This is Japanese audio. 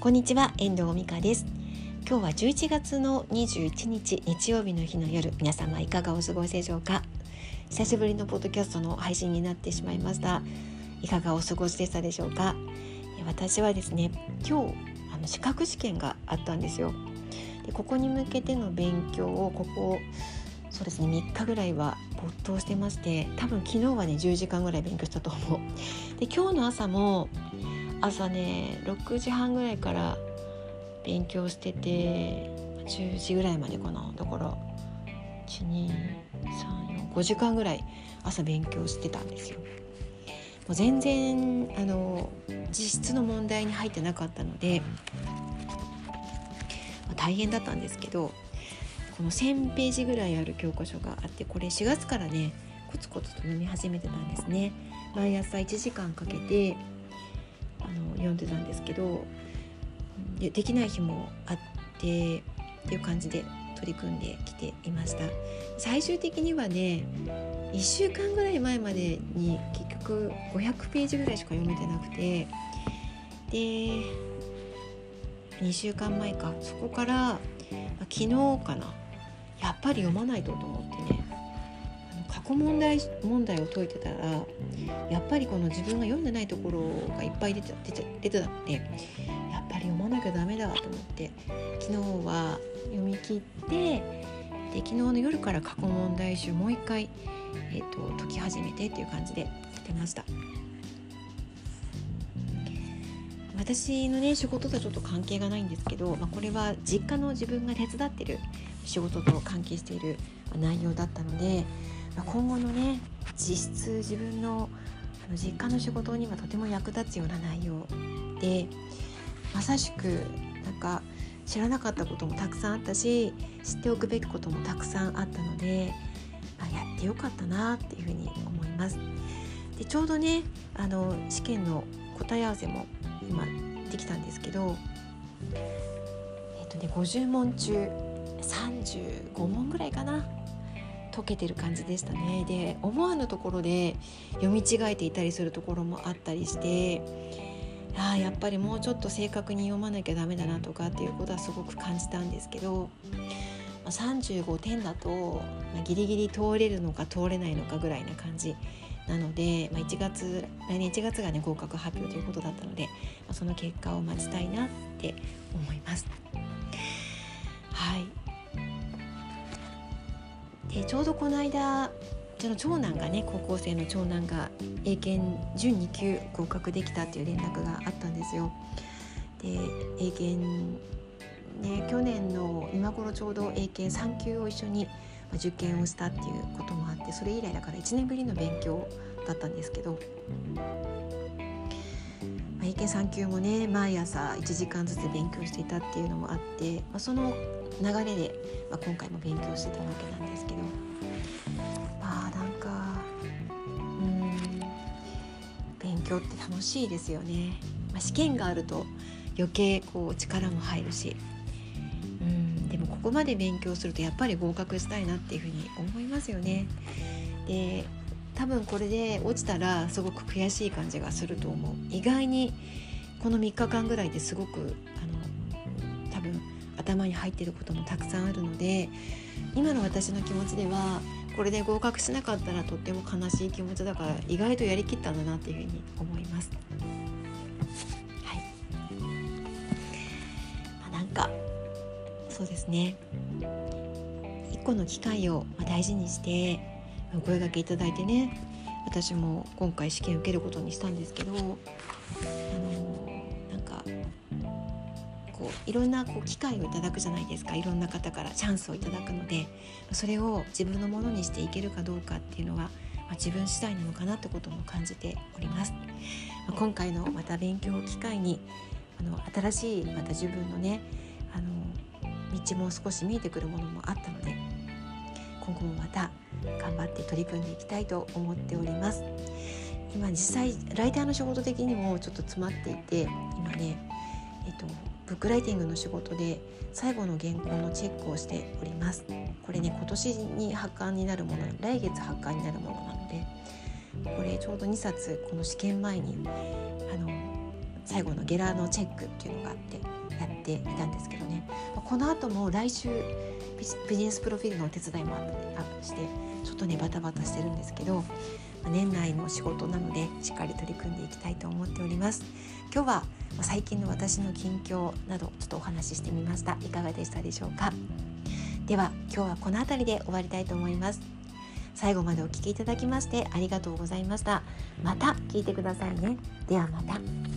こんにちは遠藤美香です。今日は11月の21日日曜日の日の夜皆様いかがお過ごしでしょうか？久しぶりのポッドキャストの配信になってしまいました。いかがお過ごしでしたでしょうか？私はですね今日あの資格試験があったんですよ。でここに向けての勉強をここそうですね3日ぐらいは没頭してまして多分昨日はね10時間ぐらい勉強したと思う。で今日の朝も朝ね6時半ぐらいから勉強してて10時ぐらいまでかなだから12345時間ぐらい朝勉強してたんですよ。もう全然あの実質の問題に入ってなかったので、まあ、大変だったんですけどこの1,000ページぐらいある教科書があってこれ4月からねコツコツと読み始めてたんですね。毎朝1時間かけて読んでたんですけどできない日もあってっていう感じで取り組んできていました。最終的にはね1週間ぐらい前までに結局500ページぐらいしか読めてなくてで2週間前か。そこから昨日かな。やっぱり読まないとと思ってね。過去問題問題を解いてたらやっぱりこの自分が読んでないところがいっぱい出て出て出てたのでやっぱり読まなきゃダメだと思って昨日は読み切ってで昨日の夜から過去問題集もう一回、えーと、解き始めてっていう感じで出ました。私のね仕事とはちょっと関係がないんですけど、まあ、これは実家の自分が手伝ってる仕事と関係している内容だったので今後のね実質自分のあの実家の仕事にはとても役立つような内容でまさしくなんか知らなかったこともたくさんあったし知っておくべきこともたくさんあったので、あ、やってよかったなっていうふうに思います。でちょうどねあの試験の答え合わせも今できたんですけどえっ、とね50問中35問ぐらいかな解けてる感じでしたねで思わぬところで読み違えていたりするところもあったりしてあやっぱりもうちょっと正確に読まなきゃダメだなとかっていうことはすごく感じたんですけど35点だと、まあ、ギリギリ通れるのか通れないのかぐらいな感じなので、まあ、1月来年1月がね合格発表ということだったので、ま、その結果を待ちたいなって思います。はいでちょうどこの間うちの長男がね高校生の長男が英検準2級合格できたっていう連絡があったんですよ。で英検ね去年の今頃ちょうど英検3級を一緒に受験をしたっていうこともあってそれ以来だから1年ぶりの勉強だったんですけど。英検3級もね毎朝1時間ずつ勉強していたっていうのもあって、まあ、その流れで、まあ、今回も勉強してたわけなんですけどまあなんかうん勉強って楽しいですよね、まあ、試験があると余計こう力も入るしうんでもここまで勉強するとやっぱり合格したいなっていうふうに思いますよね。で多分これで落ちたらすごく悔しい感じがすると思う。意外にこの3日間ぐらいですごくあの多分頭に入ってることもたくさんあるので今の私の気持ちではこれで合格しなかったらとっても悲しい気持ちだから意外とやりきったんだなっていうふうに思います。はい、まあ、なんかそうですね。一個の機会を大事にしてお声がけいただいてね私も今回試験受けることにしたんですけどあのなんかこういろんなこう機会をいただくじゃないですかいろんな方からチャンスをいただくのでそれを自分のものにしていけるかどうかっていうのは、まあ、自分次第なのかなってことも感じております。まあ、今回のまた勉強を機会にあの新しいまた自分のねあの道も少し見えてくるものもあったので今後もまた頑張って取り組んでいきたいと思っております。今実際ライターの仕事的にもちょっと詰まっていて今ねえっとブックライティングの仕事で最後の原稿のチェックをしておりますこれね今年に発刊になるもの来月発刊になるものなのでこれちょうど2冊この試験前にあの最後のゲラのチェックっていうのがあってやっていたんですけどね。この後も来週ビジネスプロフィールのお手伝いもアップしてちょっとねバタバタしてるんですけど年内の仕事なのでしっかり取り組んでいきたいと思っております。今日は最近の私の近況などちょっとお話ししてみました。いかがでしたでしょうか？では今日はこの辺りで終わりたいと思います。最後までお聴きいただきましてありがとうございました。また聞いてくださいね。ではまた。